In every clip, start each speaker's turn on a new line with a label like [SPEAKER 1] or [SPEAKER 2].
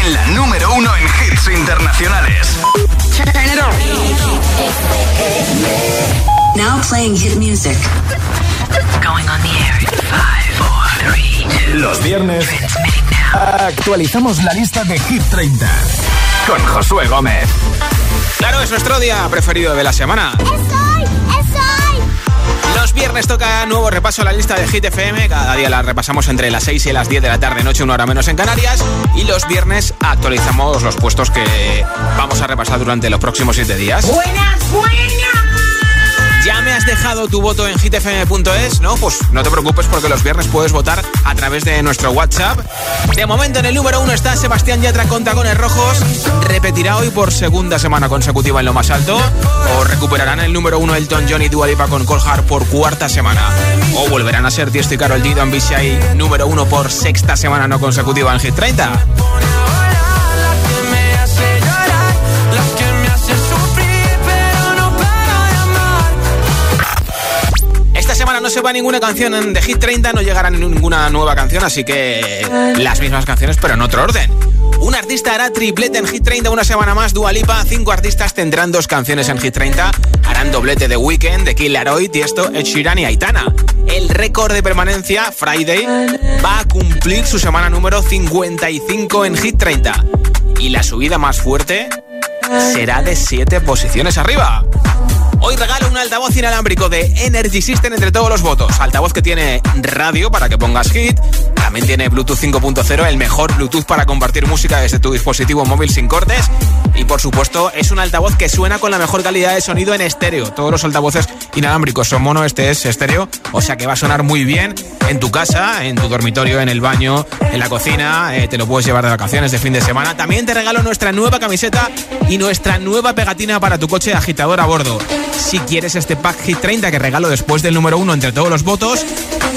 [SPEAKER 1] en la número uno en hits internacionales.
[SPEAKER 2] Now playing hit music.
[SPEAKER 3] Going on the air five, four, three, two,
[SPEAKER 1] Los viernes actualizamos la lista de Hit 30 con Josué Gómez.
[SPEAKER 4] Claro, es nuestro día preferido de la semana. Viernes toca nuevo repaso a la lista de Hit FM. Cada día la repasamos entre las 6 y las 10 de la tarde, noche, una hora menos en Canarias. Y los viernes actualizamos los puestos que vamos a repasar durante los próximos 7 días.
[SPEAKER 5] Buenas.
[SPEAKER 4] ¿Ya me has dejado tu voto en hitfm.es? No, pues no te preocupes porque los viernes puedes votar a través de nuestro WhatsApp. De momento en el número uno está Sebastián Yatra con tacones rojos. ¿Repetirá hoy por segunda semana consecutiva en lo más alto? ¿O recuperarán el número uno Elton John y Dua Lipa con Cold Heart por cuarta semana? ¿O volverán a ser Tiesto y Karol G, Don número uno por sexta semana no consecutiva en Hit 30? No se va ninguna canción The Hit 30, no llegará ninguna nueva canción, así que las mismas canciones, pero en otro orden. Un artista hará triplete en Hit 30 una semana más, Dua Lipa. Cinco artistas tendrán dos canciones en Hit 30. Harán doblete de Weekend, de Kid Laroi, Tiesto, Ed Sheeran y Aitana. El récord de permanencia, Friday, va a cumplir su semana número 55 en Hit 30. Y la subida más fuerte será de 7 posiciones arriba. Hoy regalo un altavoz inalámbrico de Energy System entre todos los votos. Altavoz que tiene radio para que pongas hit. También tiene Bluetooth 5.0, el mejor Bluetooth para compartir música desde tu dispositivo móvil sin cortes. Y por supuesto, es un altavoz que suena con la mejor calidad de sonido en estéreo. Todos los altavoces inalámbricos son mono, este es estéreo. O sea que va a sonar muy bien en tu casa, en tu dormitorio, en el baño, en la cocina. Eh, te lo puedes llevar de vacaciones, de fin de semana. También te regalo nuestra nueva camiseta y nuestra nueva pegatina para tu coche agitador a bordo. Si quieres este pack Hit 30 que regalo después del número uno entre todos los votos,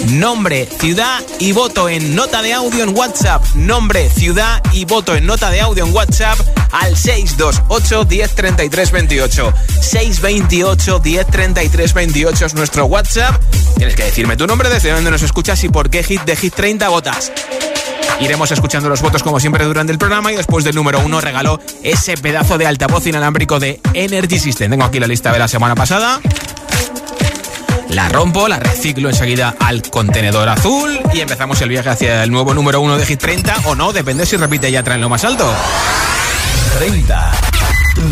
[SPEAKER 4] nombre, ciudad y voto en nota de audio en WhatsApp. Nombre, ciudad y voto en nota de audio en WhatsApp al 628 1033 28. 628 1033 28 es nuestro WhatsApp. Tienes que decirme tu nombre, desde dónde nos escuchas y por qué hit de Hit 30 votas. Iremos escuchando los votos como siempre durante el programa y después del número uno regaló ese pedazo de altavoz inalámbrico de Energy System. Tengo aquí la lista de la semana pasada. La rompo, la reciclo enseguida al contenedor azul y empezamos el viaje hacia el nuevo número uno de Hit 30 o no, depende si repite ya traen lo más alto.
[SPEAKER 1] 30.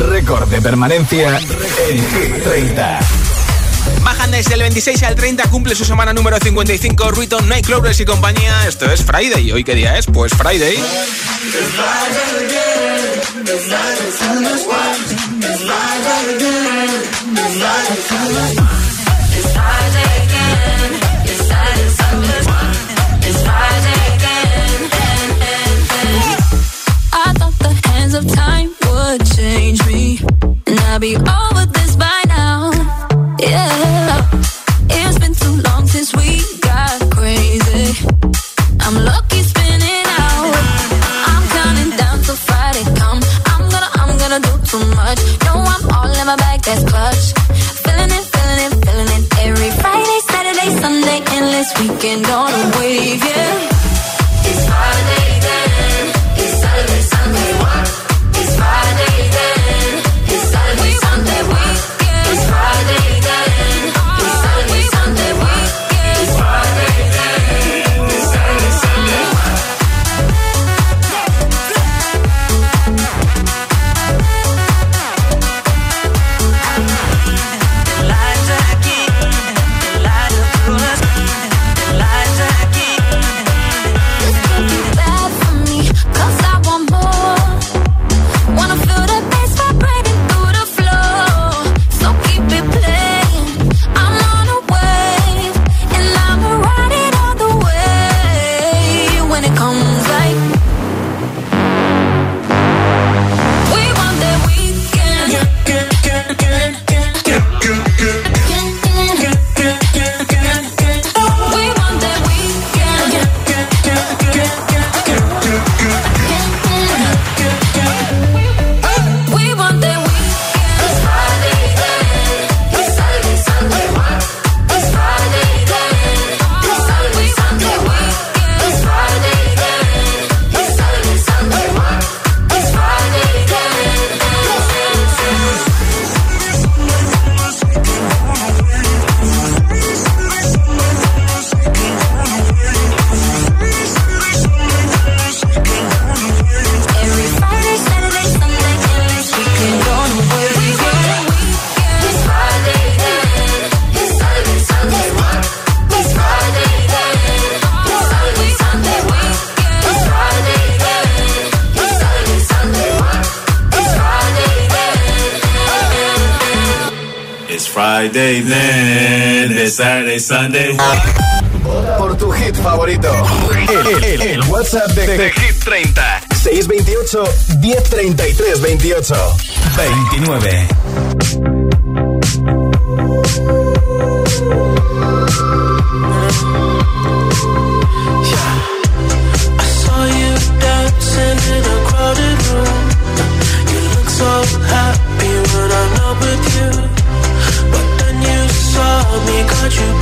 [SPEAKER 1] Récord de permanencia en Hit 30.
[SPEAKER 4] Bajan desde el 26 al 30, cumple su semana número 55, Ruiton, Nightclubbers y compañía. Esto es Friday. ¿Y hoy qué día es? Pues Friday.
[SPEAKER 6] I thought of time would change me, and I'd weekend on a wave, Friday, then Saturday, Sunday.
[SPEAKER 7] Por tu hit favorito. El, el, el WhatsApp de, de, Hit 30. 628 1033 28 29.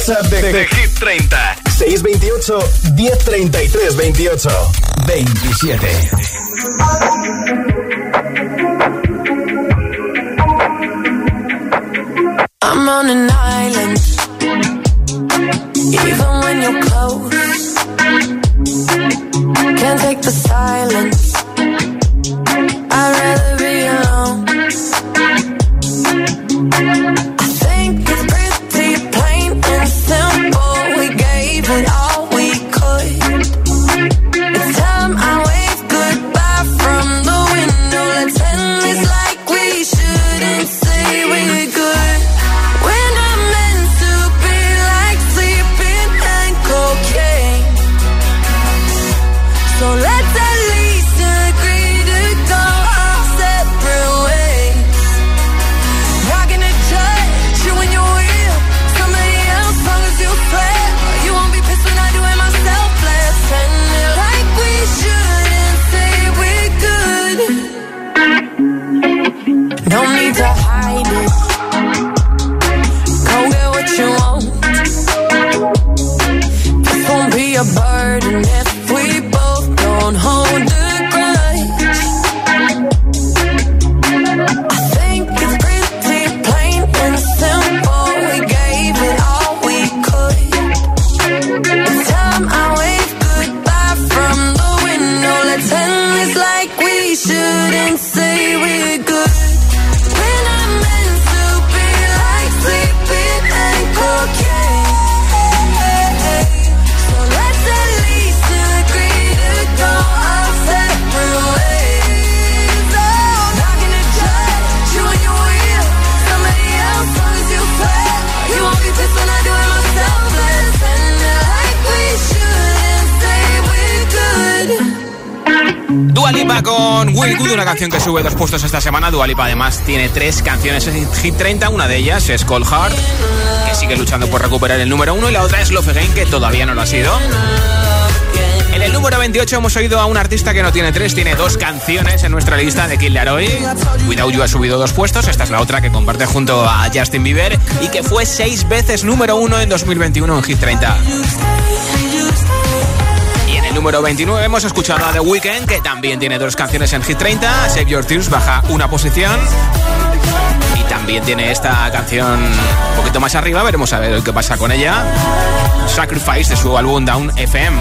[SPEAKER 8] WhatsApp de, Hit 30. 628 1033 28 27.
[SPEAKER 7] I'm on an island.
[SPEAKER 4] Canción que sube dos puestos esta semana. Dualipa además tiene tres canciones en Hit 30. Una de ellas es Cold Heart, que sigue luchando por recuperar el número uno. Y la otra es Love Again, que todavía no lo ha sido. En el número 28 hemos oído a un artista que no tiene tres, tiene dos canciones en nuestra lista de Kill Laroy. Without You ha subido dos puestos, esta es la otra que comparte junto a Justin Bieber y que fue seis veces número uno en 2021 en Hit 30 número 29 hemos escuchado a The Weeknd, que también tiene dos canciones en Hit 30. Save Your Tears baja una posición. Y también tiene esta canción un poquito más arriba. Veremos a ver qué pasa con ella. Sacrifice de su álbum Down FM.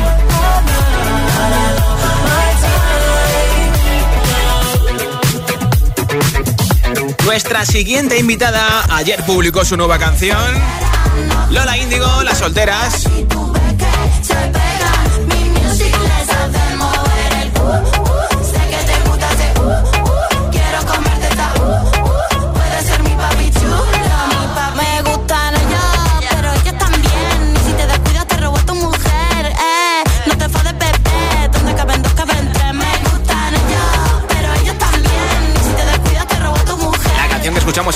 [SPEAKER 4] Nuestra siguiente invitada ayer publicó su nueva canción. Lola Índigo, Las Solteras.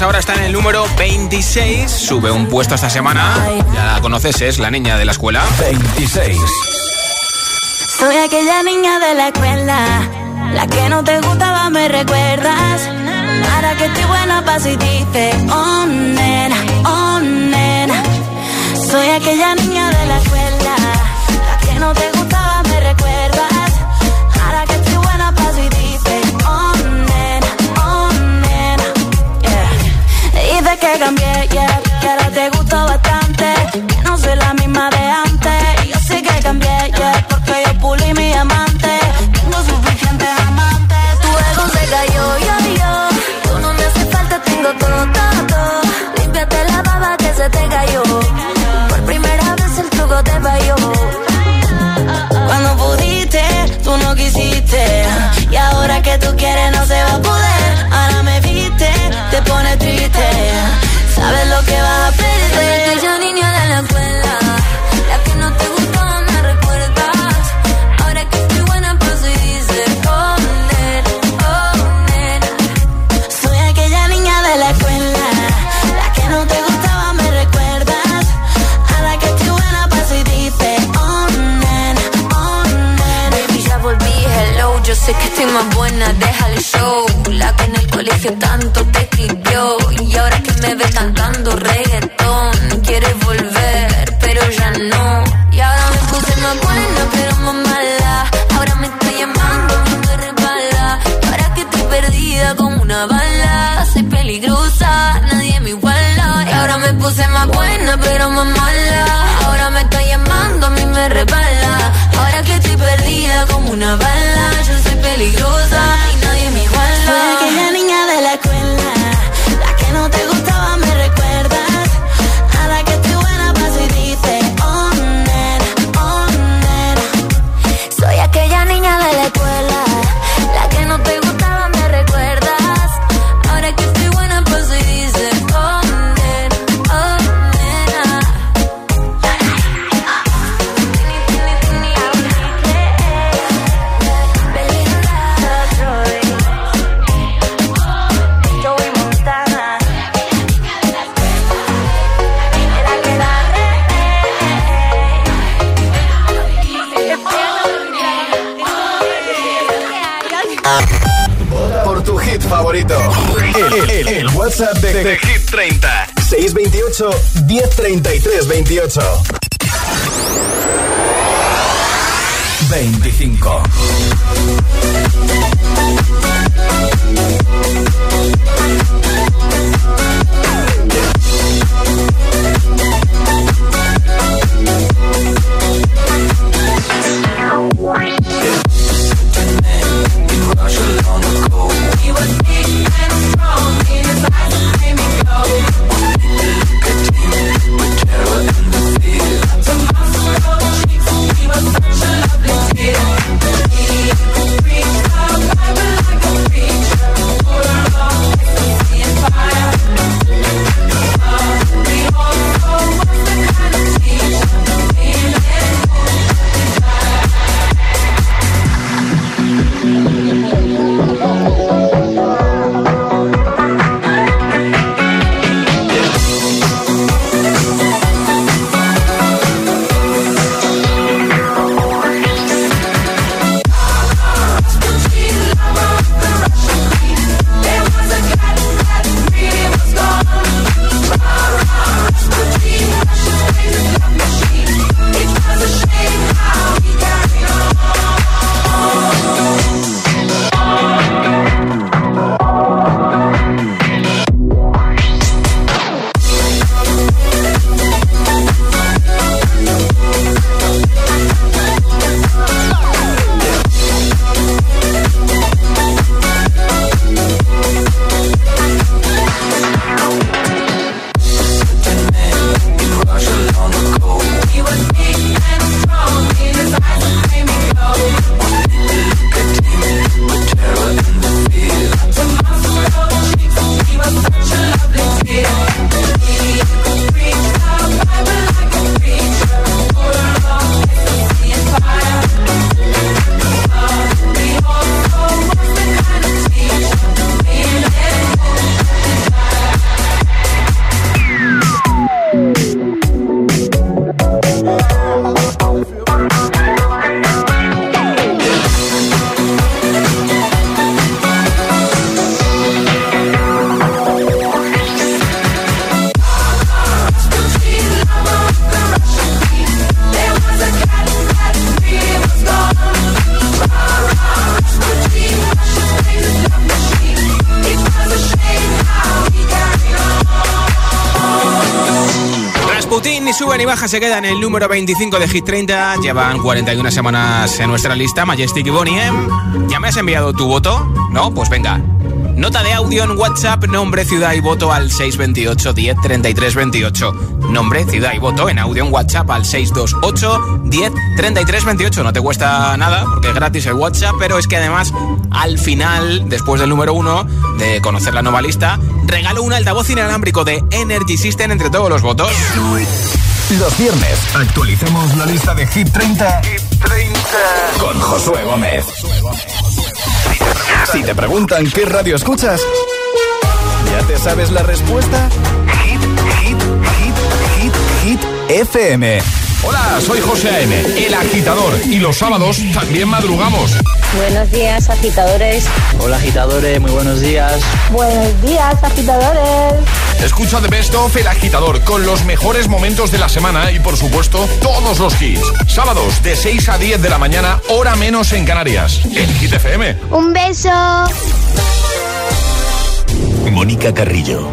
[SPEAKER 4] Ahora está en el número 26. Sube un puesto esta semana. Ya la conoces, es la niña de la escuela.
[SPEAKER 8] 26.
[SPEAKER 6] Soy aquella niña de la escuela. La que no te gustaba, me recuerdas. Ahora que estoy buena, pa' si dice, oh nena, oh nena. Soy aquella niña de la escuela.
[SPEAKER 8] 1033 28. 25.
[SPEAKER 4] Se queda en el número 25 de Hit 30. Llevan 41 semanas en nuestra lista. Majestic y Bonnie M. ¿Ya me has enviado tu voto? ¿No? Pues venga. Nota de audio en WhatsApp, nombre, ciudad y voto al 628 10 33 28. Nombre, ciudad y voto en audio en WhatsApp al 628 10 33 28. No te cuesta nada porque es gratis el WhatsApp, pero es que además al final, después del número 1 de conocer la nueva lista, regalo un altavoz inalámbrico de Energy System entre todos los votos.
[SPEAKER 8] Los viernes actualicemos la lista de Hit 30, Hit 30. con Josué Gómez. Si te preguntan qué radio escuchas, ¿ya te sabes la respuesta? Hit, hit, hit, hit, hit, FM.
[SPEAKER 9] Hola, soy José A.M., el agitador, y los sábados también madrugamos.
[SPEAKER 3] Buenos días, agitadores.
[SPEAKER 10] Hola, agitadores, muy buenos días.
[SPEAKER 3] Buenos días, agitadores.
[SPEAKER 9] Escucha The Best of El Agitador con los mejores momentos de la semana y, por supuesto, todos los hits. Sábados de 6 a 10 de la mañana, hora menos en Canarias. En Hit FM.
[SPEAKER 3] Un beso.
[SPEAKER 8] Mónica Carrillo,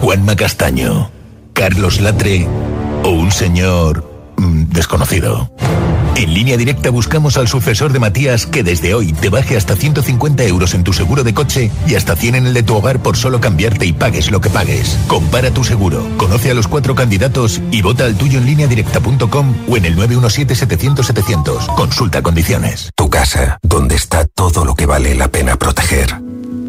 [SPEAKER 8] Juanma Castaño, Carlos Latre o un señor desconocido. En línea directa buscamos al sucesor de Matías que desde hoy te baje hasta 150 euros en tu seguro de coche y hasta 100 en el de tu hogar por solo cambiarte y pagues lo que pagues. Compara tu seguro, conoce a los cuatro candidatos y vota al tuyo en línea directa.com o en el 917-700-700. Consulta condiciones.
[SPEAKER 11] Tu casa, donde está todo lo que vale la pena proteger.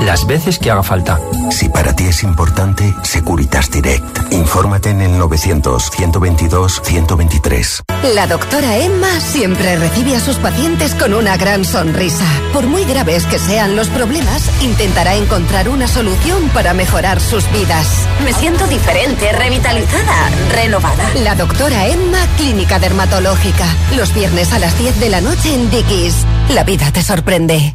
[SPEAKER 12] Las veces que haga falta.
[SPEAKER 11] Si para ti es importante, Securitas Direct. Infórmate en el 900-122-123.
[SPEAKER 13] La doctora Emma siempre recibe a sus pacientes con una gran sonrisa. Por muy graves que sean los problemas, intentará encontrar una solución para mejorar sus vidas.
[SPEAKER 14] Me siento diferente, revitalizada, renovada.
[SPEAKER 13] La doctora Emma, Clínica Dermatológica. Los viernes a las 10 de la noche en Dickies. La vida te sorprende.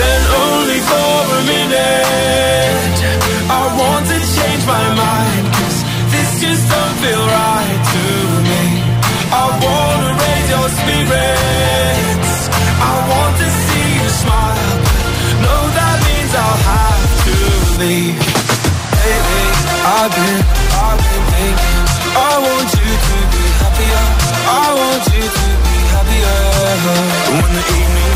[SPEAKER 15] Then only for a minute I want to change my mind Cause this just don't feel right to me. I wanna raise your spirits. I want to see you smile. No, that means I'll have to leave. Lately, I've been, I've been thinking I want you to be happier. I want you to be happier. When the evening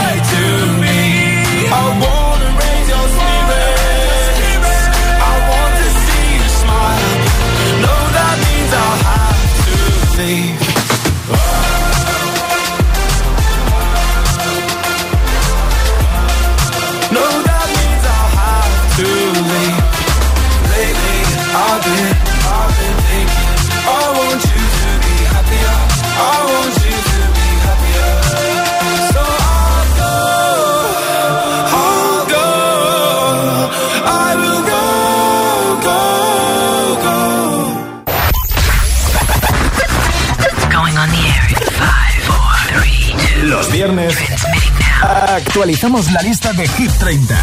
[SPEAKER 1] actualizamos la lista de Hit 30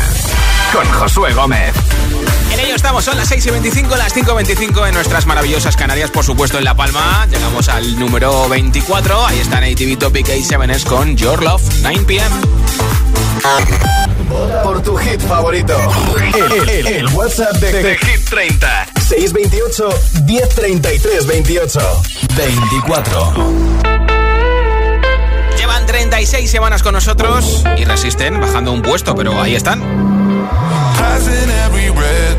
[SPEAKER 1] con Josué Gómez.
[SPEAKER 4] En ello estamos, son las 6 y 25, las 5 y 25 en nuestras maravillosas Canarias, por supuesto en La Palma. Llegamos al número 24, ahí están ATV Topic A7S con Your Love, 9 pm.
[SPEAKER 1] Por tu hit favorito. El, el- el WhatsApp de, de Hit 30. 628 1033 28 24.
[SPEAKER 4] Llevan 36 semanas con nosotros. Y resisten, bajando un puesto, pero ahí están.
[SPEAKER 16] Passing every red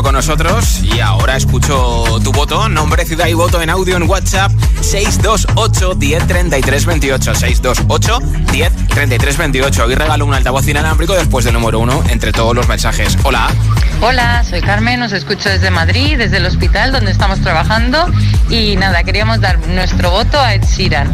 [SPEAKER 17] con
[SPEAKER 4] nosotros y ahora escucho tu voto, nombre, ciudad y voto en audio en WhatsApp. 628 10 33 28 628 10 33 28 y regalo un altavoz inalámbrico después del número uno entre todos los mensajes. Hola.
[SPEAKER 18] Hola, soy Carmen, os escucho desde Madrid, desde el hospital donde estamos trabajando y nada, queríamos dar nuestro voto a Ed.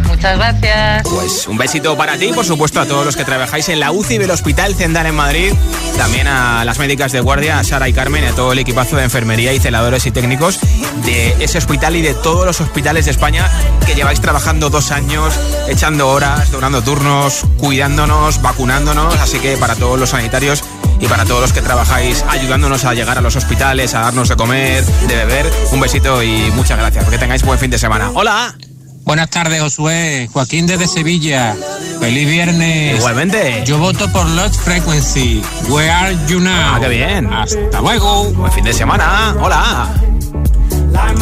[SPEAKER 18] Muchas gracias.
[SPEAKER 4] Pues un besito para ti, por supuesto a todos los que trabajáis en la UCI del Hospital Zendal en Madrid, también a las médicas de guardia, a Sara y Carmen, y a todo el equipazo de enfermería y celadores y técnicos de ese hospital y de todos los hospitales de España que lleváis trabajando dos años, echando horas, donando turnos, cuidándonos, vacunándonos, así que para todos los sanitarios y para todos los que trabajáis ayudándonos a llegar a los hospitales, a darnos de comer, de beber, un besito y muchas gracias, que tengáis buen fin de semana. Hola.
[SPEAKER 19] Buenas tardes, Josué. Joaquín desde Sevilla. Feliz viernes.
[SPEAKER 4] Igualmente.
[SPEAKER 19] Yo voto por Lost Frequency. Where are you now?
[SPEAKER 4] Ah, qué bien.
[SPEAKER 19] Hasta luego.
[SPEAKER 4] Buen fin de semana. Hola.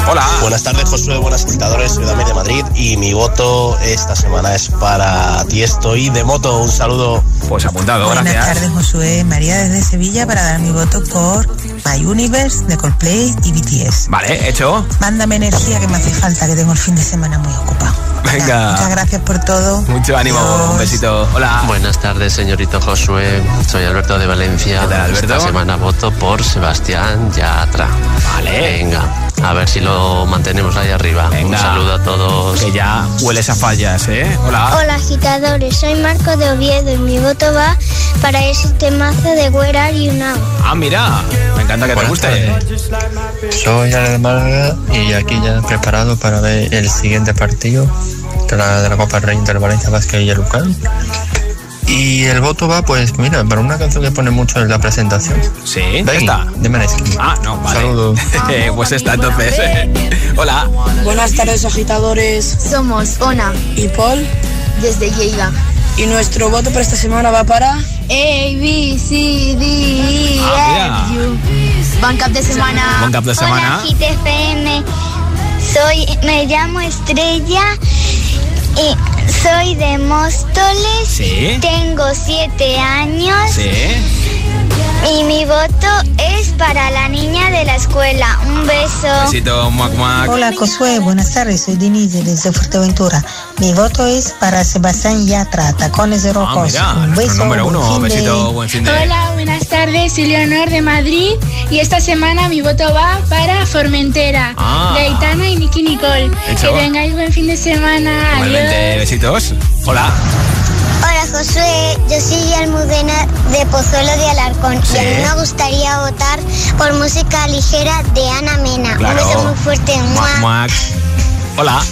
[SPEAKER 4] Hola.
[SPEAKER 20] Buenas tardes, Josué. Buenas agitadores. Soy Damián de Madrid y mi voto esta semana es para ti. Estoy de moto. Un saludo.
[SPEAKER 4] Pues apuntado,
[SPEAKER 21] Buenas tardes, Josué. María desde Sevilla para dar mi voto por My Universe de Coldplay y BTS.
[SPEAKER 4] Vale, hecho.
[SPEAKER 21] Mándame energía que me hace falta, que tengo el fin de semana muy ocupado.
[SPEAKER 4] Venga.
[SPEAKER 21] Muchas gracias por todo.
[SPEAKER 4] Mucho ánimo. Un besito. Hola.
[SPEAKER 22] Buenas tardes, señorito Josué. Soy Alberto de Valencia.
[SPEAKER 4] ¿Qué tal, Alberto?
[SPEAKER 22] Esta semana voto por Sebastián Yatra.
[SPEAKER 4] Vale.
[SPEAKER 22] Venga, a ver si lo mantenemos ahí arriba.
[SPEAKER 4] Venga.
[SPEAKER 22] Un saludo a todos.
[SPEAKER 4] Que ya hueles a fallas, ¿eh? Hola.
[SPEAKER 23] Hola agitadores, soy Marco de Oviedo y mi voto va para ese temazo de Where Are You Now.
[SPEAKER 4] Ah, mira, me encanta que te guste.
[SPEAKER 24] Soy Ale de Málaga y aquí ya preparado para ver el siguiente partido de la, de la Copa Rey del Valencia Basket y el Lucan. Y el voto va, pues mira, para una canción que pone mucho en la presentación.
[SPEAKER 4] Sí,
[SPEAKER 24] Becky,
[SPEAKER 4] esta.
[SPEAKER 24] de Maneskin.
[SPEAKER 4] Ah, no, vale.
[SPEAKER 24] Saludos.
[SPEAKER 4] pues esta entonces. Hola.
[SPEAKER 25] Buenas tardes, agitadores.
[SPEAKER 26] Somos Ona
[SPEAKER 25] y Paul
[SPEAKER 26] desde Lleida.
[SPEAKER 25] Y nuestro voto para esta semana va para.
[SPEAKER 26] A, B, C, D, E,
[SPEAKER 4] Ah,
[SPEAKER 26] F, U. De semana.
[SPEAKER 4] Buen cap de semana.
[SPEAKER 23] Hola, Hit FM. Soy, me llamo Estrella y soy de Móstoles.
[SPEAKER 4] Sí.
[SPEAKER 23] Tengo siete años.
[SPEAKER 4] Sí.
[SPEAKER 23] Y mi voto es para la niña de la escuela. Un beso.
[SPEAKER 4] Besito, muac, muac.
[SPEAKER 21] Hola Josué, buenas tardes, soy Denise desde Fuerteventura. Mi voto es para Sebastián Yatra, Tacones de
[SPEAKER 4] Ah,
[SPEAKER 21] Rojos.
[SPEAKER 4] mira,
[SPEAKER 21] Un beso,
[SPEAKER 4] número
[SPEAKER 21] buen
[SPEAKER 4] uno.
[SPEAKER 21] fin de-
[SPEAKER 4] Besito, buen fin de.
[SPEAKER 27] Hola, buenas tardes, soy Leonor de Madrid y esta semana mi voto va para Formentera,
[SPEAKER 4] Ah.
[SPEAKER 27] y Nicky Nicole. Que tengáis buen fin de semana.
[SPEAKER 4] Igualmente,
[SPEAKER 27] Adiós.
[SPEAKER 4] besitos. Hola.
[SPEAKER 23] Hola Josué, yo soy Almudena de Pozuelo de Alarcón
[SPEAKER 4] Sí.
[SPEAKER 23] y a mí me gustaría votar por música ligera de Ana Mena.
[SPEAKER 4] Claro.
[SPEAKER 23] Un beso muy fuerte.
[SPEAKER 4] Muac,
[SPEAKER 23] ¡Mua!
[SPEAKER 4] muac. Hola.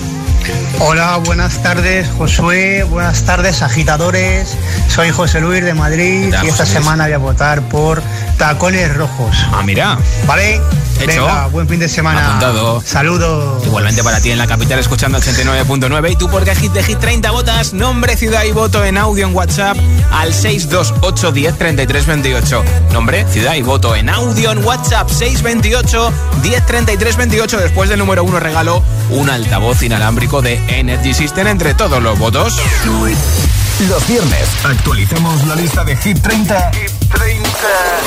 [SPEAKER 28] Hola, buenas tardes Josué, buenas tardes agitadores. Soy José Luis de Madrid y esta
[SPEAKER 4] José Luis.
[SPEAKER 28] semana voy a votar por Tacones Rojos.
[SPEAKER 4] Ah, mira.
[SPEAKER 28] ¿Vale?
[SPEAKER 4] Hecho.
[SPEAKER 28] Venga, buen fin de semana.
[SPEAKER 4] Apuntado.
[SPEAKER 28] Saludos.
[SPEAKER 4] Igualmente para ti en la capital escuchando 89.9 y tú porque Hit de Hit 30 votas, nombre, ciudad y voto en audio en WhatsApp al 628 10 33 28. Nombre, ciudad y voto en audio en WhatsApp 628 10 33 28. Después del número uno regalo un altavoz inalámbrico de Energy System entre todos los votos.
[SPEAKER 1] Los viernes actualizamos la lista de Hit 30,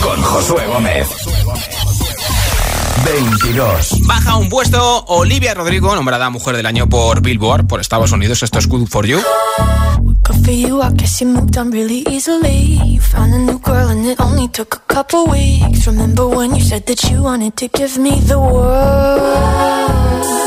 [SPEAKER 1] con Josué Gómez. 22.
[SPEAKER 4] Baja un puesto Olivia Rodrigo, nombrada Mujer del Año por Billboard, por Estados Unidos. Esto es Good For You.
[SPEAKER 29] Good for you, I guess you moved on really easily. You found a new girl and it only took a couple weeks. Remember when you said that you wanted to give me the world?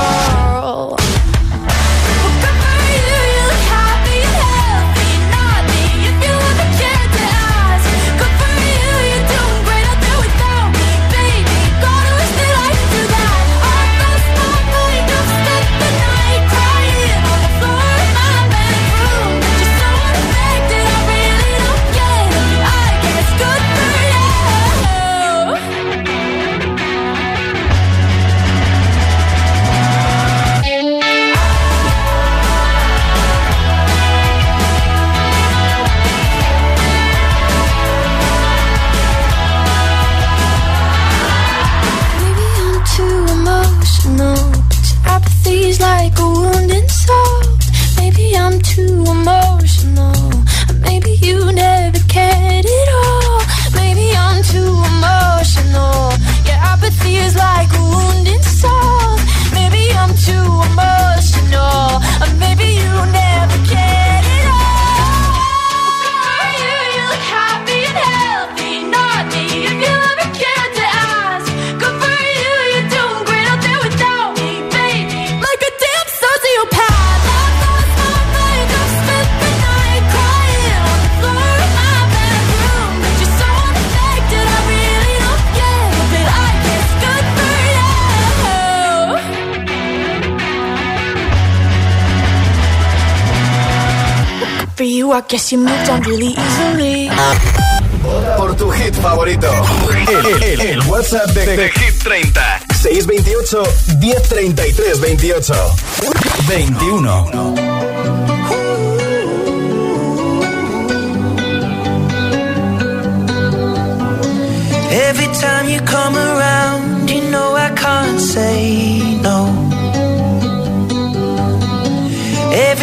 [SPEAKER 29] You never cared at all. Maybe I'm too emotional. Your apathy is like a wounded soul. Maybe I'm too emotional. Or For you, I guess you moved on really easily.
[SPEAKER 1] Por tu hit favorito. El, el- el WhatsApp de, de Hit 30. 628 1033 28. 21.
[SPEAKER 7] Every time you come around, you know I can't say no.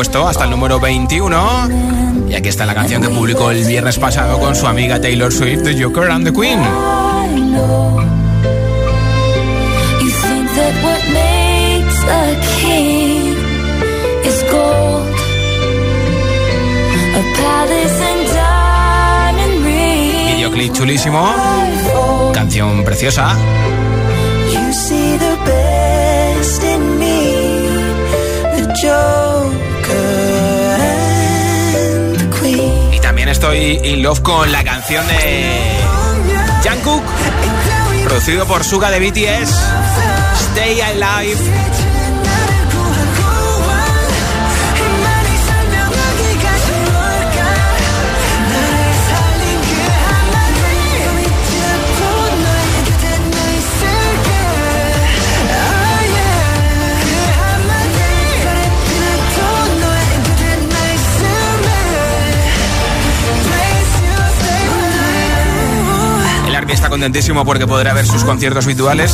[SPEAKER 4] Puesto hasta el número 21. Y aquí está la canción que publicó el viernes pasado con su amiga Taylor Swift, The Joker and the Queen. Videoclip chulísimo, canción preciosa.
[SPEAKER 7] You see the best in me, the Joker
[SPEAKER 4] estoy in love con la canción de Jungkook, producido por Suga de BTS, Stay Alive. Está contentísimo porque podrá ver sus conciertos habituales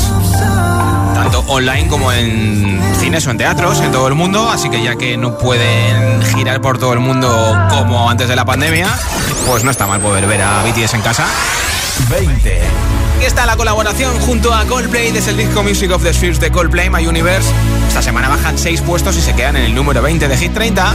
[SPEAKER 4] tanto online como en cines o en teatros en todo el mundo, así que ya que no pueden girar por todo el mundo como antes de la pandemia, pues no está mal poder ver a BTS en casa.
[SPEAKER 1] 20.
[SPEAKER 4] Aquí está la colaboración junto a Coldplay desde el disco Music of the Spheres de Coldplay, My Universe. Esta semana bajan 6 puestos y se quedan en el número 20 de Hit 30.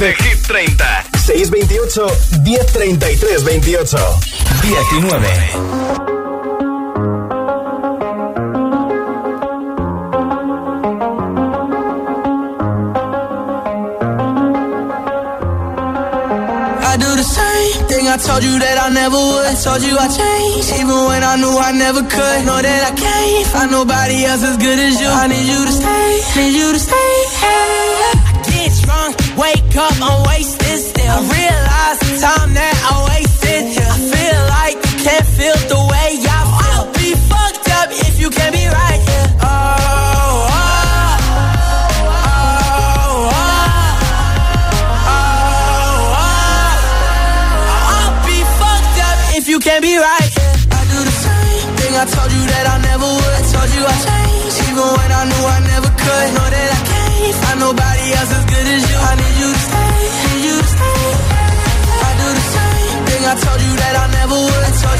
[SPEAKER 1] De, Hit 30. 628 1033 28. 19.
[SPEAKER 30] I do the same thing I told you that I never would. I told you I changed, even when I knew I never could. Know that I can't find nobody else as good as you. I need you to stay, need you to stay. Drunk, wake up, I'm wasted still. I realize the time that I wasted here. I feel like you can't feel the way I feel. I'll be fucked up if you can't be right here. Oh, oh, oh, oh. I'll be fucked up if you can't be right. I do the same thing I told you that I never would. I told you I changed, even when I knew I never could. Know that I can't find nobody else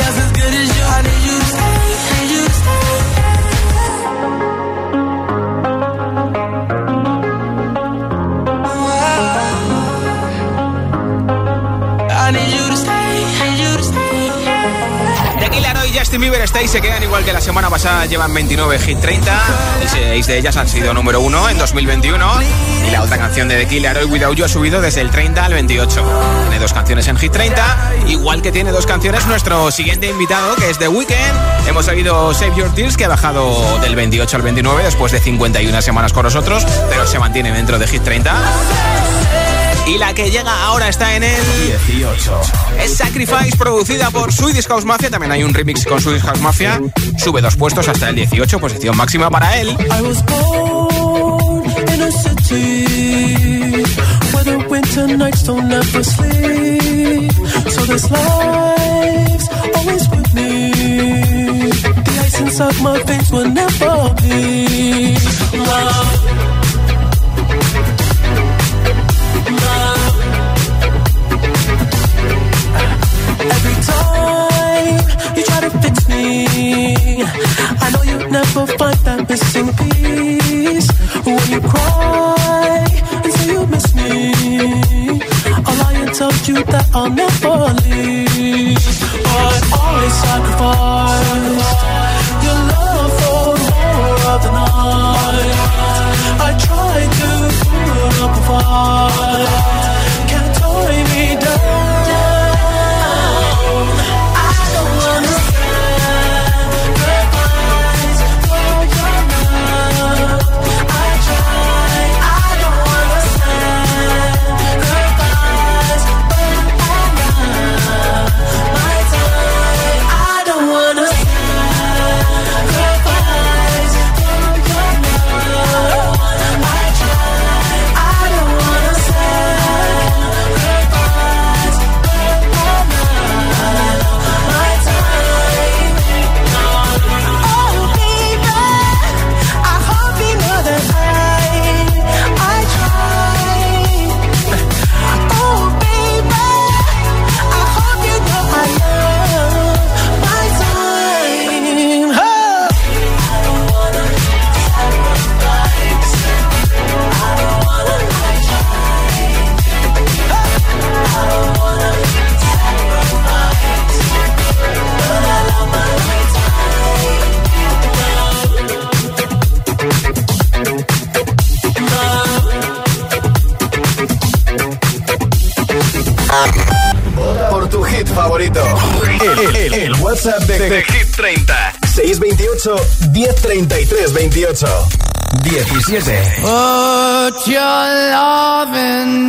[SPEAKER 30] Nobody
[SPEAKER 4] Justin Bieber se quedan igual que la semana pasada, llevan 29 Hit 30 y 6 de ellas han sido número 1 en 2021 y la otra canción de The Killer Hoy Without You ha subido desde el 30 al 28. Tiene dos canciones en Hit 30, igual que tiene dos canciones nuestro siguiente invitado que es The Weeknd. Hemos oído Save Your Tears que ha bajado del 28 al 29 después de 51 semanas con nosotros, pero se mantiene dentro de Hit 30. Y la que llega ahora está en el
[SPEAKER 1] 18.
[SPEAKER 4] es Sacrifice, producida por Swedish House Mafia. También hay un remix con Swedish House Mafia. Sube dos puestos hasta el 18, posición máxima para él.
[SPEAKER 7] I was born in a city where
[SPEAKER 6] 628 1033 28 17
[SPEAKER 30] Put your loving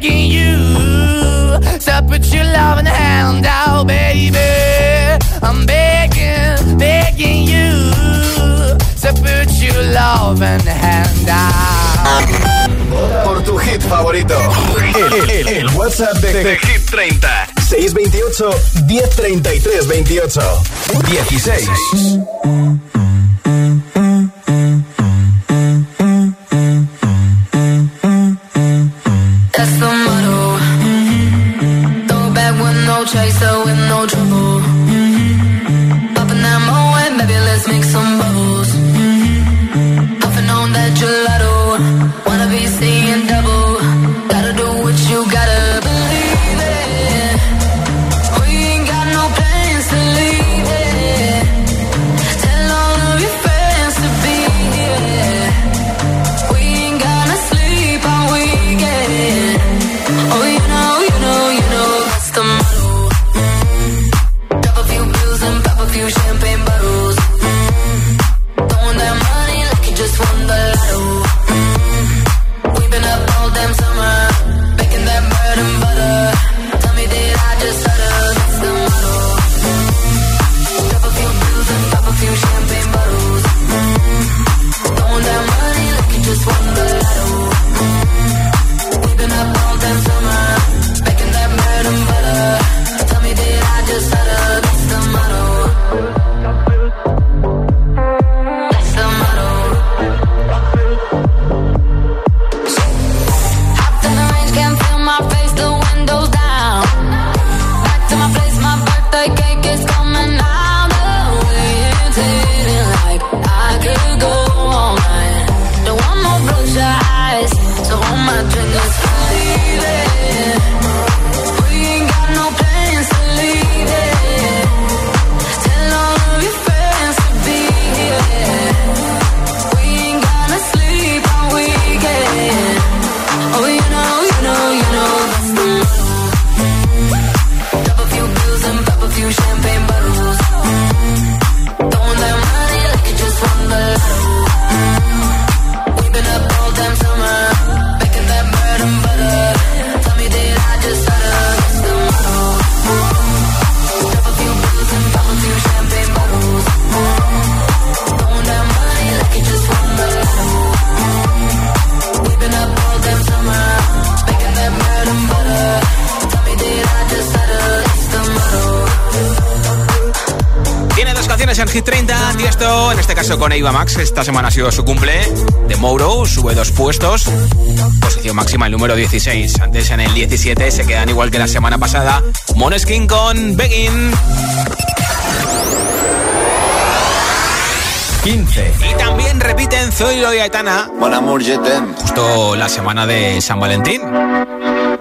[SPEAKER 30] begging you to put your loving hand out, baby. I'm begging, begging you to put your loving hand out.
[SPEAKER 6] Por tu hit favorito, el, el, el, el WhatsApp de, de, de Hit 30 628 1033 28 16.
[SPEAKER 4] Con Eva Max. Esta semana ha sido su cumple. De Mouro sube dos puestos. Posición máxima el número 16. Antes en el 17 se quedan igual que la semana pasada. Moneskin con Begin.
[SPEAKER 1] 15.
[SPEAKER 4] Y también repiten Zoilo y Aitana.
[SPEAKER 31] Je t'aime.
[SPEAKER 4] Justo la semana de San Valentín.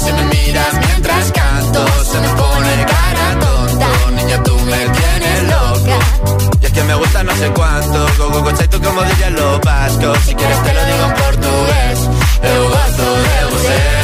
[SPEAKER 31] si me miras mientras canto, se me pone cara tonta. Niña, tú me tienes loca. Y es que me gusta no sé cuánto, go, go, tú como dirían los vascos. Si quieres te lo digo en portugués, eu gosto de você.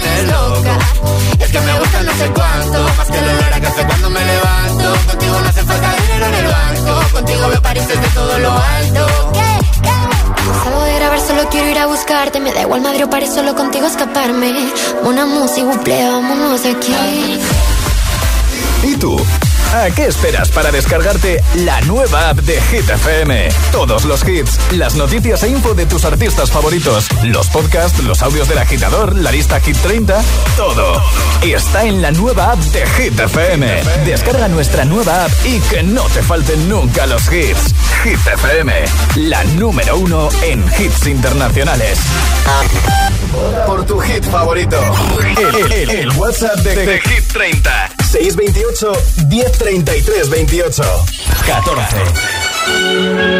[SPEAKER 31] loca. Es que me gusta no sé cuánto, más que el olor a café cuando me levanto. Contigo no hace falta dinero en el banco, contigo veo París desde todo lo alto.
[SPEAKER 6] Salgo de grabar, solo quiero ir a buscarte. Me da igual Madrid o París, solo contigo escaparme. Una música, buple, vámonos de aquí.
[SPEAKER 1] ¿Y tú? ¿A qué esperas para descargarte la nueva app de Hit FM? Todos los hits, las noticias e info de tus artistas favoritos, los podcasts, los audios del agitador, la lista Hit 30, todo. Está en la nueva app de Hit FM. Descarga nuestra nueva app y que no te falten nunca los hits. Hit FM, la número uno en hits internacionales.
[SPEAKER 32] Por tu hit favorito. El, WhatsApp de, de Hit 30. 628 1033 28.
[SPEAKER 1] 14.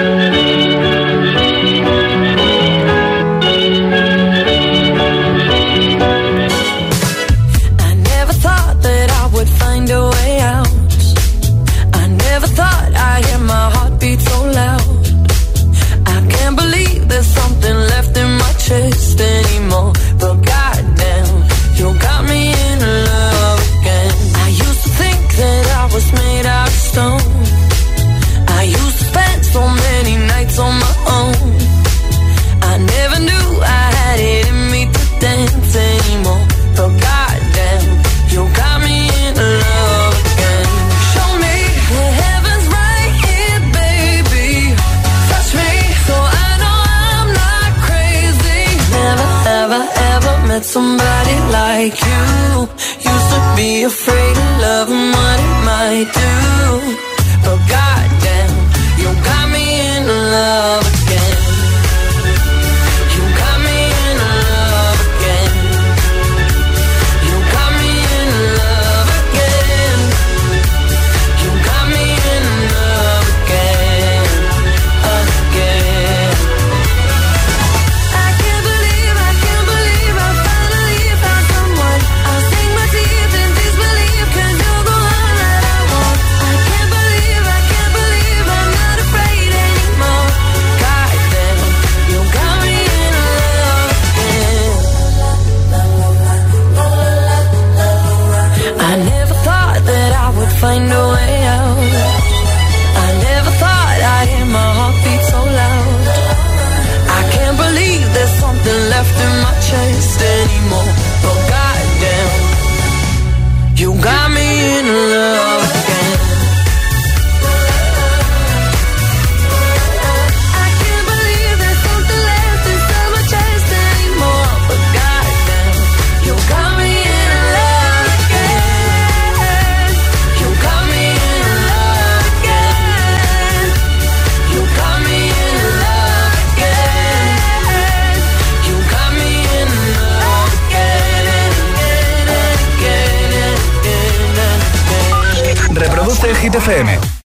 [SPEAKER 7] Like you. Used to be afraid